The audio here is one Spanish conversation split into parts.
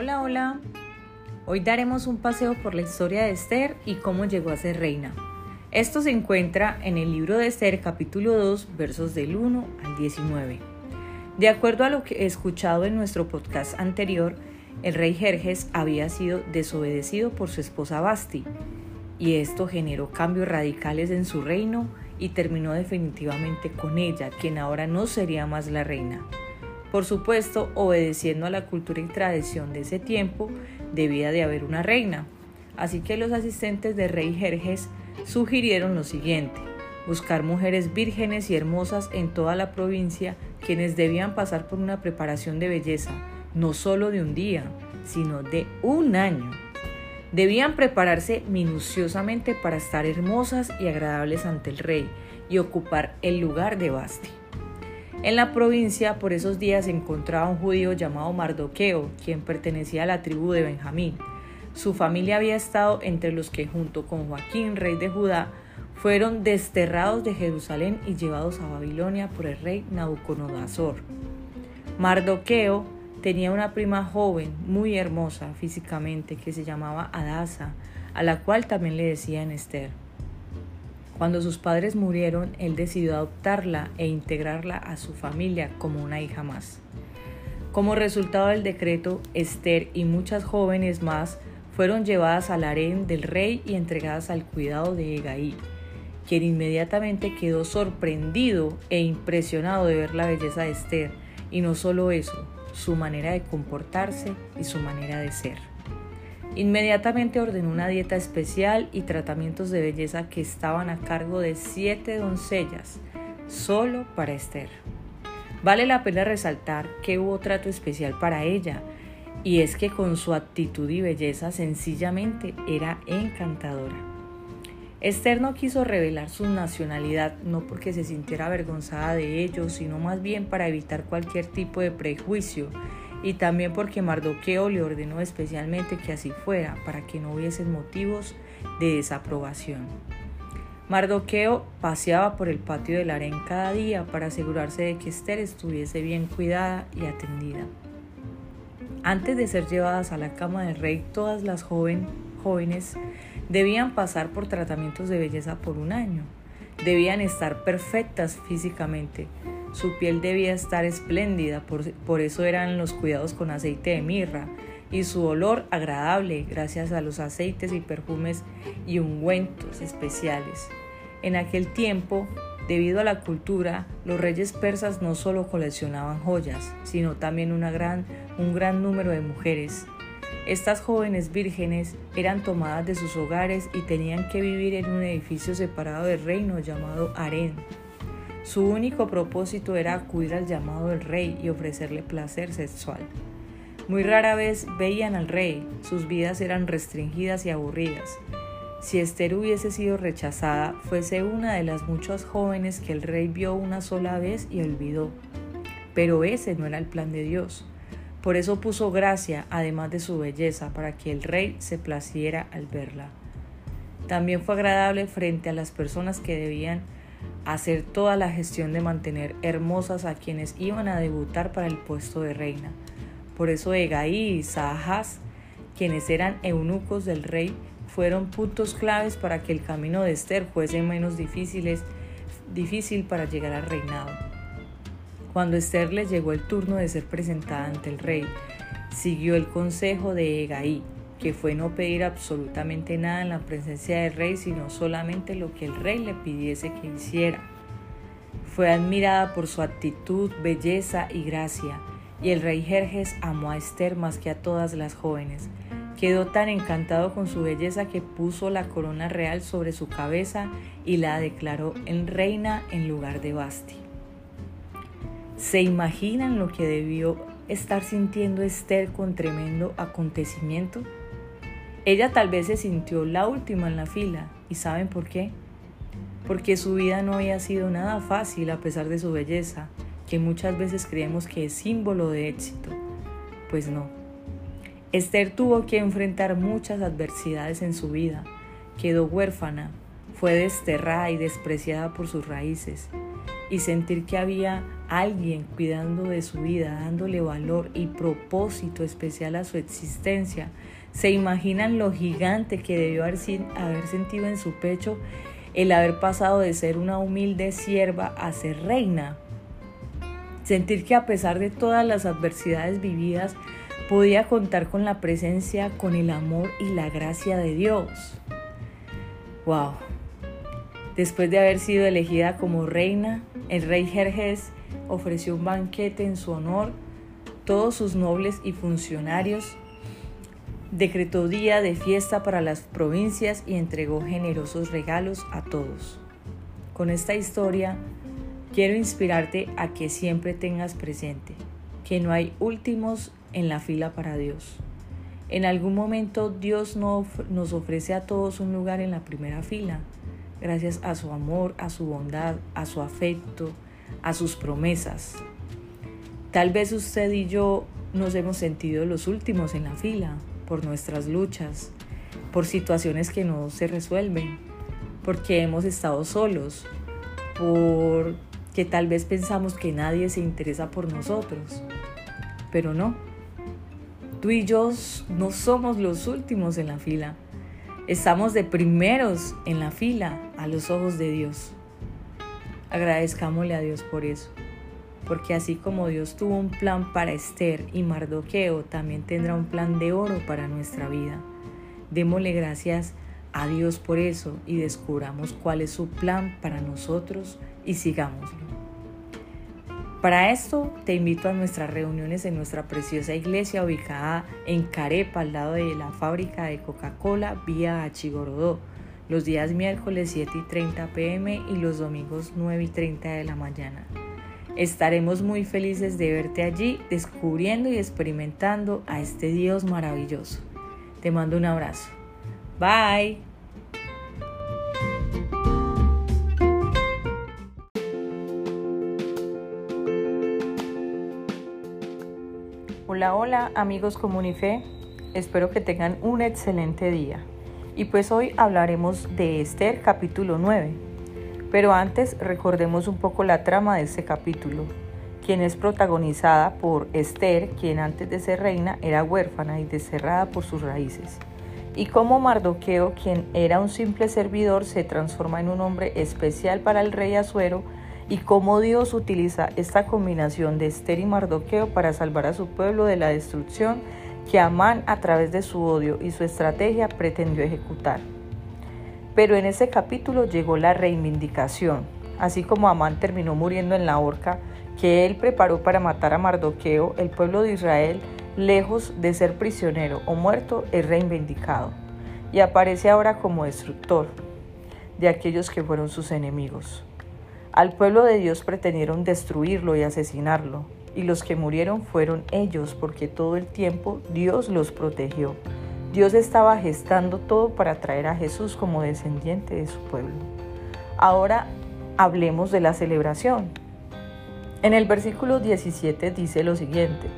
Hola, hola. Hoy daremos un paseo por la historia de Esther y cómo llegó a ser reina. Esto se encuentra en el libro de Esther capítulo 2 versos del 1 al 19. De acuerdo a lo que he escuchado en nuestro podcast anterior, el rey Jerjes había sido desobedecido por su esposa Basti y esto generó cambios radicales en su reino y terminó definitivamente con ella, quien ahora no sería más la reina. Por supuesto, obedeciendo a la cultura y tradición de ese tiempo, debía de haber una reina. Así que los asistentes de rey Jerjes sugirieron lo siguiente, buscar mujeres vírgenes y hermosas en toda la provincia, quienes debían pasar por una preparación de belleza, no solo de un día, sino de un año. Debían prepararse minuciosamente para estar hermosas y agradables ante el rey y ocupar el lugar de Basti. En la provincia por esos días se encontraba un judío llamado Mardoqueo, quien pertenecía a la tribu de Benjamín. Su familia había estado entre los que junto con Joaquín, rey de Judá, fueron desterrados de Jerusalén y llevados a Babilonia por el rey Nabucodonosor. Mardoqueo tenía una prima joven, muy hermosa físicamente, que se llamaba Adasa, a la cual también le decían Esther. Cuando sus padres murieron, él decidió adoptarla e integrarla a su familia como una hija más. Como resultado del decreto, Esther y muchas jóvenes más fueron llevadas al harén del rey y entregadas al cuidado de Egaí, quien inmediatamente quedó sorprendido e impresionado de ver la belleza de Esther, y no solo eso, su manera de comportarse y su manera de ser. Inmediatamente ordenó una dieta especial y tratamientos de belleza que estaban a cargo de siete doncellas, solo para Esther. Vale la pena resaltar que hubo trato especial para ella, y es que con su actitud y belleza sencillamente era encantadora. Esther no quiso revelar su nacionalidad no porque se sintiera avergonzada de ello, sino más bien para evitar cualquier tipo de prejuicio y también porque Mardoqueo le ordenó especialmente que así fuera, para que no hubiesen motivos de desaprobación. Mardoqueo paseaba por el patio del harén cada día para asegurarse de que Esther estuviese bien cuidada y atendida. Antes de ser llevadas a la cama del rey, todas las jóvenes debían pasar por tratamientos de belleza por un año. Debían estar perfectas físicamente, su piel debía estar espléndida, por, eso eran los cuidados con aceite de mirra, y su olor agradable gracias a los aceites y perfumes y ungüentos especiales. En aquel tiempo, debido a la cultura, los reyes persas no solo coleccionaban joyas, sino también un gran número de mujeres. Estas jóvenes vírgenes eran tomadas de sus hogares y tenían que vivir en un edificio separado del reino llamado harén. Su único propósito era acudir al llamado del rey y ofrecerle placer sexual. Muy rara vez veían al rey, sus vidas eran restringidas y aburridas. Si Esther hubiese sido rechazada, fuese una de las muchas jóvenes que el rey vio una sola vez y olvidó. Pero ese no era el plan de Dios. Por eso puso gracia, además de su belleza, para que el rey se placiera al verla. También fue agradable frente a las personas que debían hacer toda la gestión de mantener hermosas a quienes iban a debutar para el puesto de reina. Por eso Egaí y Sahas, quienes eran eunucos del rey, fueron puntos claves para que el camino de Esther fuese menos difícil para llegar al reinado. Cuando Esther le llegó el turno de ser presentada ante el rey, siguió el consejo de Egaí, que fue no pedir absolutamente nada en la presencia del rey, sino solamente lo que el rey le pidiese que hiciera. Fue admirada por su actitud, belleza y gracia, y el rey Jerjes amó a Esther más que a todas las jóvenes. Quedó tan encantado con su belleza que puso la corona real sobre su cabeza y la declaró en reina en lugar de Basti. ¿Se imaginan lo que debió estar sintiendo Esther con tremendo acontecimiento? Ella tal vez se sintió la última en la fila. ¿Y saben por qué? Porque su vida no había sido nada fácil a pesar de su belleza, que muchas veces creemos que es símbolo de éxito. Pues no. Esther tuvo que enfrentar muchas adversidades en su vida. Quedó huérfana, fue desterrada y despreciada por sus raíces. y sentir que había alguien cuidando de su vida, dándole valor y propósito especial a su existencia, se imaginan lo gigante que debió haber, sentido en su pecho el haber pasado de ser una humilde sierva a ser reina. Sentir que a pesar de todas las adversidades vividas, podía contar con la presencia, con el amor y la gracia de Dios. ¡Wow! Después de haber sido elegida como reina, el rey Jerjes ofreció un banquete en su honor. Todos sus nobles y funcionarios decretó día de fiesta para las provincias y entregó generosos regalos a todos. Con esta historia quiero inspirarte a que siempre tengas presente que no hay últimos en la fila para Dios. En algún momento Dios nos ofrece a todos un lugar en la primera fila, gracias a su amor, a su bondad, a su afecto, a sus promesas. Tal vez usted y yo nos hemos sentido los últimos en la fila, por nuestras luchas, por situaciones que no se resuelven, porque hemos estado solos, porque tal vez pensamos que nadie se interesa por nosotros, pero no. Tú y yo no somos los últimos en la fila, estamos de primeros en la fila a los ojos de Dios. Agradezcámosle a Dios por eso porque así como Dios tuvo un plan para Esther y Mardoqueo, también tendrá un plan de oro para nuestra vida. Démosle gracias a Dios por eso y descubramos cuál es su plan para nosotros y sigámoslo. Para esto te invito a nuestras reuniones en nuestra preciosa iglesia ubicada en Carepa, al lado de la fábrica de Coca-Cola, vía Achigorodó, los días miércoles 7 y 30 pm y los domingos 9 y 30 de la mañana. Estaremos muy felices de verte allí descubriendo y experimentando a este Dios maravilloso. Te mando un abrazo. Bye. Hola, hola amigos Comunife. Espero que tengan un excelente día. Y pues hoy hablaremos de Esther capítulo 9 pero antes recordemos un poco la trama de este capítulo, quien es protagonizada por Esther, quien antes de ser reina era huérfana y desterrada por sus raíces, y cómo Mardoqueo, quien era un simple servidor, se transforma en un hombre especial para el rey Asuero, y cómo Dios utiliza esta combinación de Esther y Mardoqueo para salvar a su pueblo de la destrucción que Amán a través de su odio y su estrategia pretendió ejecutar. Pero en ese capítulo llegó la reivindicación, así como Amán terminó muriendo en la horca que él preparó para matar a Mardoqueo, el pueblo de Israel, lejos de ser prisionero o muerto, es reivindicado y aparece ahora como destructor de aquellos que fueron sus enemigos. Al pueblo de Dios pretendieron destruirlo y asesinarlo, y los que murieron fueron ellos, porque todo el tiempo Dios los protegió. Dios estaba gestando todo para traer a Jesús como descendiente de su pueblo. Ahora hablemos de la celebración. En el versículo 17 dice lo siguiente.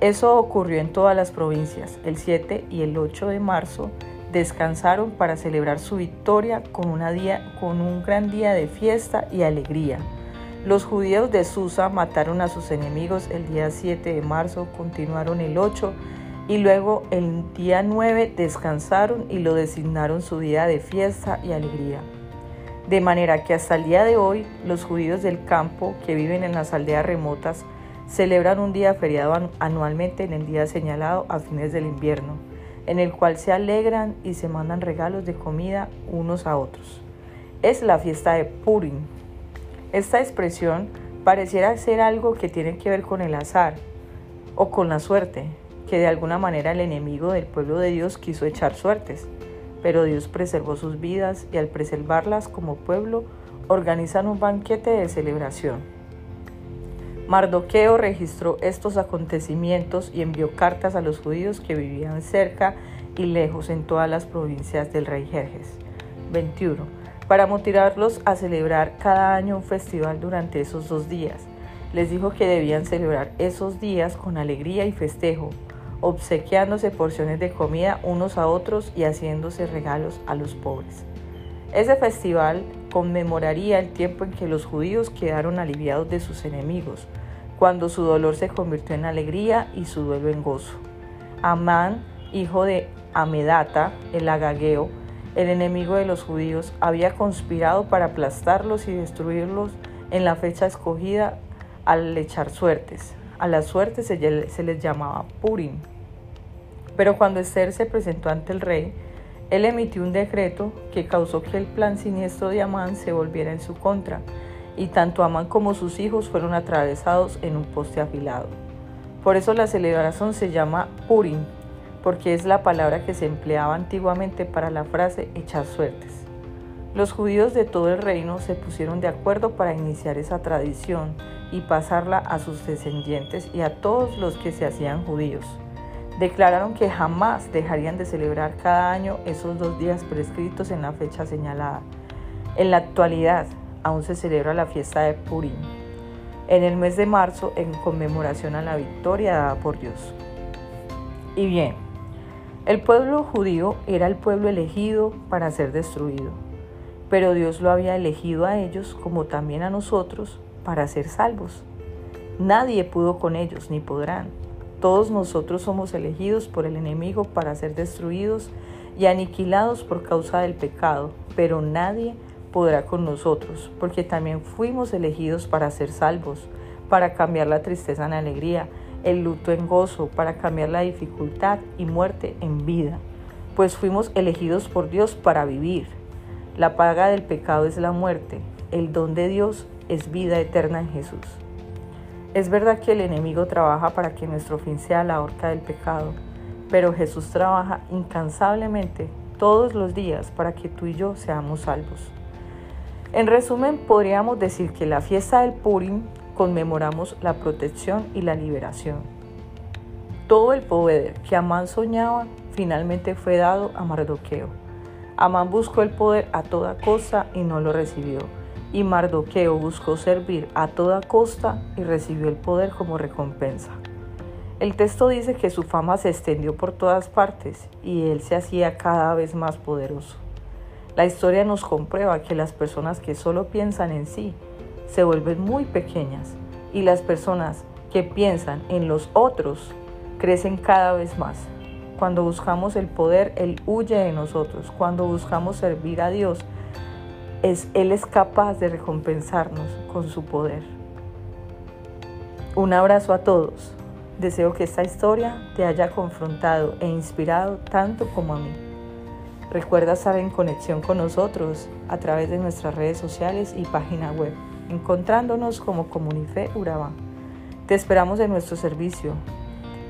Eso ocurrió en todas las provincias. El 7 y el 8 de marzo descansaron para celebrar su victoria con, una día, con un gran día de fiesta y alegría. Los judíos de Susa mataron a sus enemigos el día 7 de marzo, continuaron el 8 y luego el día 9 descansaron y lo designaron su día de fiesta y alegría. De manera que hasta el día de hoy los judíos del campo que viven en las aldeas remotas celebran un día feriado anualmente en el día señalado a fines del invierno, en el cual se alegran y se mandan regalos de comida unos a otros. Es la fiesta de Purim. Esta expresión pareciera ser algo que tiene que ver con el azar o con la suerte, que de alguna manera el enemigo del pueblo de Dios quiso echar suertes, pero Dios preservó sus vidas y al preservarlas como pueblo organizan un banquete de celebración. Mardoqueo registró estos acontecimientos y envió cartas a los judíos que vivían cerca y lejos en todas las provincias del rey Jerjes. 21. Para motivarlos a celebrar cada año un festival durante esos dos días. Les dijo que debían celebrar esos días con alegría y festejo, obsequiándose porciones de comida unos a otros y haciéndose regalos a los pobres. Ese festival conmemoraría el tiempo en que los judíos quedaron aliviados de sus enemigos, cuando su dolor se convirtió en alegría y su duelo en gozo. Amán, hijo de Amedata, el agageo, el enemigo de los judíos, había conspirado para aplastarlos y destruirlos en la fecha escogida al echar suertes. A las suertes se, les llamaba Purim. Pero cuando Esther se presentó ante el rey, él emitió un decreto que causó que el plan siniestro de Amán se volviera en su contra, y tanto Amán como sus hijos fueron atravesados en un poste afilado. Por eso la celebración se llama Purim, porque es la palabra que se empleaba antiguamente para la frase echar suertes. Los judíos de todo el reino se pusieron de acuerdo para iniciar esa tradición y pasarla a sus descendientes y a todos los que se hacían judíos. Declararon que jamás dejarían de celebrar cada año esos dos días prescritos en la fecha señalada. En la actualidad aún se celebra la fiesta de Purim, en el mes de marzo en conmemoración a la victoria dada por Dios. Y bien, el pueblo judío era el pueblo elegido para ser destruido, pero Dios lo había elegido a ellos como también a nosotros para ser salvos. Nadie pudo con ellos ni podrán. Todos nosotros somos elegidos por el enemigo para ser destruidos y aniquilados por causa del pecado, pero nadie podrá con nosotros, porque también fuimos elegidos para ser salvos, para cambiar la tristeza en alegría, el luto en gozo, para cambiar la dificultad y muerte en vida, pues fuimos elegidos por Dios para vivir. La paga del pecado es la muerte, el don de Dios es vida eterna en Jesús. Es verdad que el enemigo trabaja para que nuestro fin sea la horca del pecado, pero Jesús trabaja incansablemente todos los días para que tú y yo seamos salvos. En resumen, podríamos decir que la fiesta del Purim conmemoramos la protección y la liberación. Todo el poder que Amán soñaba finalmente fue dado a Mardoqueo. Amán buscó el poder a toda costa y no lo recibió y Mardoqueo buscó servir a toda costa y recibió el poder como recompensa. El texto dice que su fama se extendió por todas partes y él se hacía cada vez más poderoso. La historia nos comprueba que las personas que solo piensan en sí se vuelven muy pequeñas y las personas que piensan en los otros crecen cada vez más. Cuando buscamos el poder, Él huye de nosotros. Cuando buscamos servir a Dios, él es capaz de recompensarnos con su poder. Un abrazo a todos. Deseo que esta historia te haya confrontado e inspirado tanto como a mí. Recuerda estar en conexión con nosotros a través de nuestras redes sociales y página web, encontrándonos como Comunife Urabá. Te esperamos en nuestro servicio,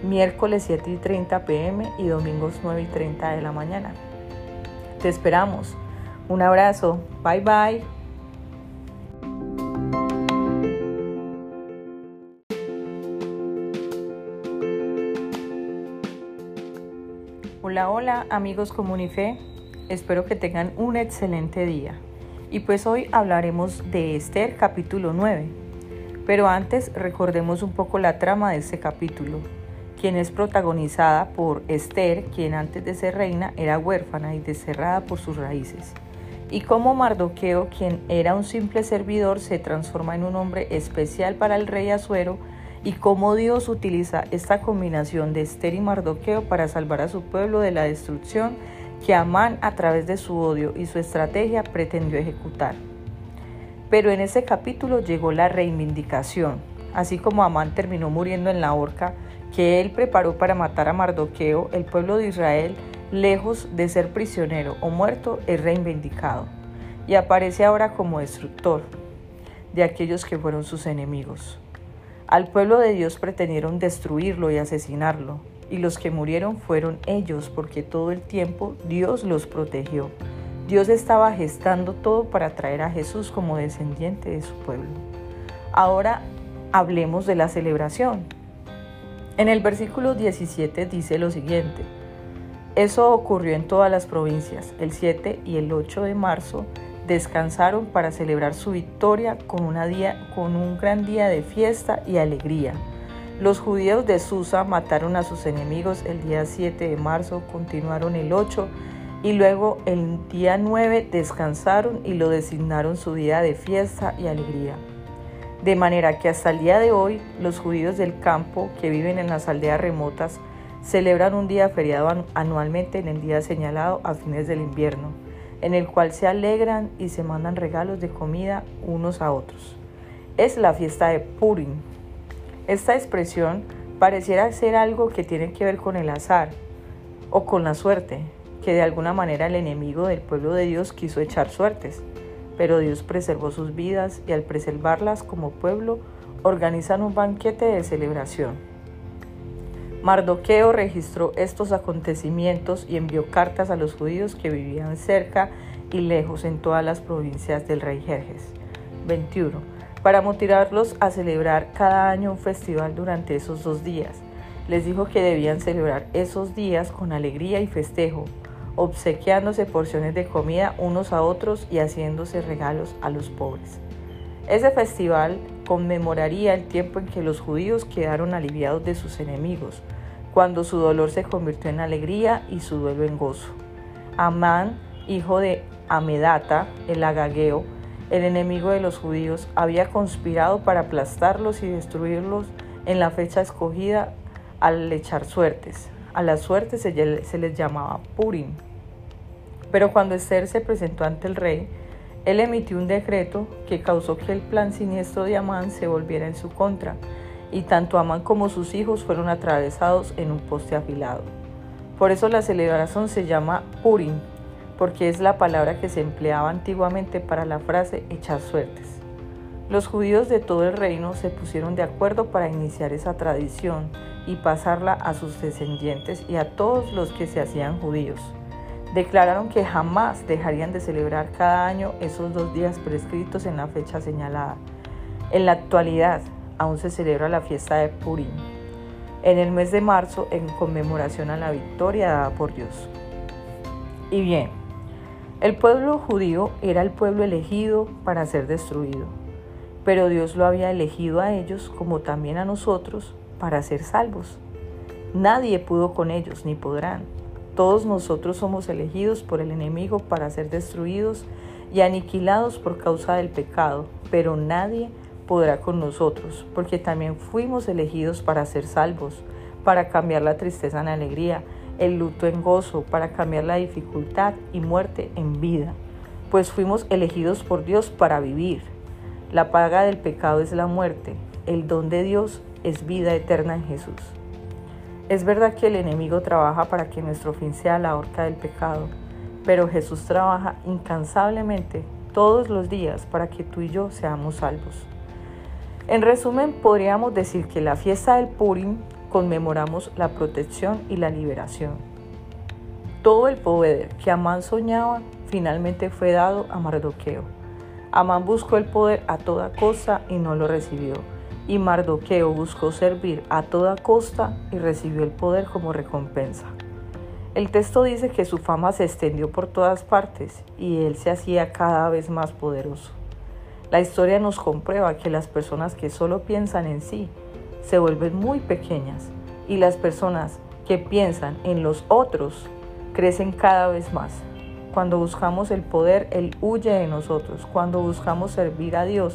miércoles 7 y 30 pm y domingos 9 y 30 de la mañana. Te esperamos. Un abrazo. Bye bye. Hola, hola amigos Comunife. Espero que tengan un excelente día. Y pues hoy hablaremos de Esther capítulo 9. Pero antes recordemos un poco la trama de este capítulo quien es protagonizada por Esther, quien antes de ser reina era huérfana y deserrada por sus raíces y cómo Mardoqueo, quien era un simple servidor, se transforma en un hombre especial para el rey Azuero y cómo Dios utiliza esta combinación de Esther y Mardoqueo para salvar a su pueblo de la destrucción que Amán a través de su odio y su estrategia pretendió ejecutar. Pero en ese capítulo llegó la reivindicación, así como Amán terminó muriendo en la horca que él preparó para matar a Mardoqueo, el pueblo de Israel lejos de ser prisionero o muerto, es reivindicado y aparece ahora como destructor de aquellos que fueron sus enemigos. Al pueblo de Dios pretendieron destruirlo y asesinarlo, y los que murieron fueron ellos, porque todo el tiempo Dios los protegió. Dios estaba gestando todo para traer a Jesús como descendiente de su pueblo. Ahora hablemos de la celebración. En el versículo 17 dice lo siguiente, eso ocurrió en todas las provincias. El 7 y el 8 de marzo descansaron para celebrar su victoria con, un gran día de fiesta y alegría. Los judíos de Susa mataron a sus enemigos el día 7 de marzo, continuaron el 8 Y luego el día 9 descansaron y lo designaron su día de fiesta y alegría. De manera que hasta el día de hoy los judíos del campo que viven en las aldeas remotas celebran un día feriado anualmente en el día señalado a fines del invierno, en el cual se alegran y se mandan regalos de comida unos a otros. Es la fiesta de Purim. Esta expresión pareciera ser algo que tiene que ver con el azar o con la suerte, que de alguna manera el enemigo del pueblo de Dios quiso echar suertes pero Dios preservó sus vidas y al preservarlas como pueblo organizan un banquete de celebración. Mardoqueo registró estos acontecimientos y envió cartas a los judíos que vivían cerca y lejos en todas las provincias del rey Jerjes. 21. Para motivarlos a celebrar cada año un festival durante esos dos días. Les dijo que debían celebrar esos días con alegría y festejo, obsequiándose porciones de comida unos a otros y haciéndose regalos a los pobres. Ese festival conmemoraría el tiempo en que los judíos quedaron aliviados de sus enemigos, cuando su dolor se convirtió en alegría y su duelo en gozo. Amán, hijo de Amedata, el agageo, el enemigo de los judíos, había conspirado para aplastarlos y destruirlos en la fecha escogida al echar suertes. A las suertes se, les llamaba Purim. Pero cuando Esther se presentó ante el rey, él emitió un decreto que causó que el plan siniestro de Amán se volviera en su contra, y tanto Amán como sus hijos fueron atravesados en un poste afilado. Por eso la celebración se llama Purim, porque es la palabra que se empleaba antiguamente para la frase echar suertes. Los judíos de todo el reino se pusieron de acuerdo para iniciar esa tradición y pasarla a sus descendientes y a todos los que se hacían judíos. Declararon que jamás dejarían de celebrar cada año esos dos días prescritos en la fecha señalada. En la actualidad aún se celebra la fiesta de Purim, en el mes de marzo en conmemoración a la victoria dada por Dios. Y bien, el pueblo judío era el pueblo elegido para ser destruido, pero Dios lo había elegido a ellos como también a nosotros para ser salvos. Nadie pudo con ellos ni podrán. Todos nosotros somos elegidos por el enemigo para ser destruidos y aniquilados por causa del pecado, pero nadie podrá con nosotros, porque también fuimos elegidos para ser salvos, para cambiar la tristeza en alegría, el luto en gozo, para cambiar la dificultad y muerte en vida, pues fuimos elegidos por Dios para vivir. La paga del pecado es la muerte, el don de Dios es vida eterna en Jesús. Es verdad que el enemigo trabaja para que nuestro fin sea la horca del pecado, pero Jesús trabaja incansablemente todos los días para que tú y yo seamos salvos. En resumen, podríamos decir que la fiesta del Purim conmemoramos la protección y la liberación. Todo el poder que Amán soñaba finalmente fue dado a Mardoqueo. Amán buscó el poder a toda costa y no lo recibió y Mardoqueo buscó servir a toda costa y recibió el poder como recompensa. El texto dice que su fama se extendió por todas partes y él se hacía cada vez más poderoso. La historia nos comprueba que las personas que solo piensan en sí se vuelven muy pequeñas y las personas que piensan en los otros crecen cada vez más. Cuando buscamos el poder, Él huye de nosotros. Cuando buscamos servir a Dios,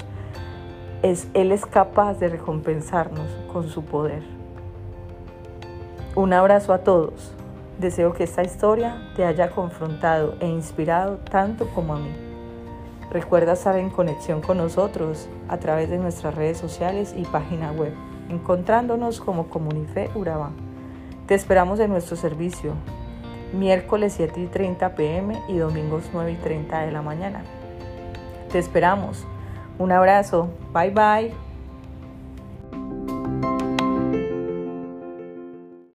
él es capaz de recompensarnos con su poder. Un abrazo a todos. Deseo que esta historia te haya confrontado e inspirado tanto como a mí. Recuerda estar en conexión con nosotros a través de nuestras redes sociales y página web, encontrándonos como Comunife Urabá. Te esperamos en nuestro servicio, miércoles 7 y 30 pm y domingos 9 y 30 de la mañana. Te esperamos un abrazo. Bye bye.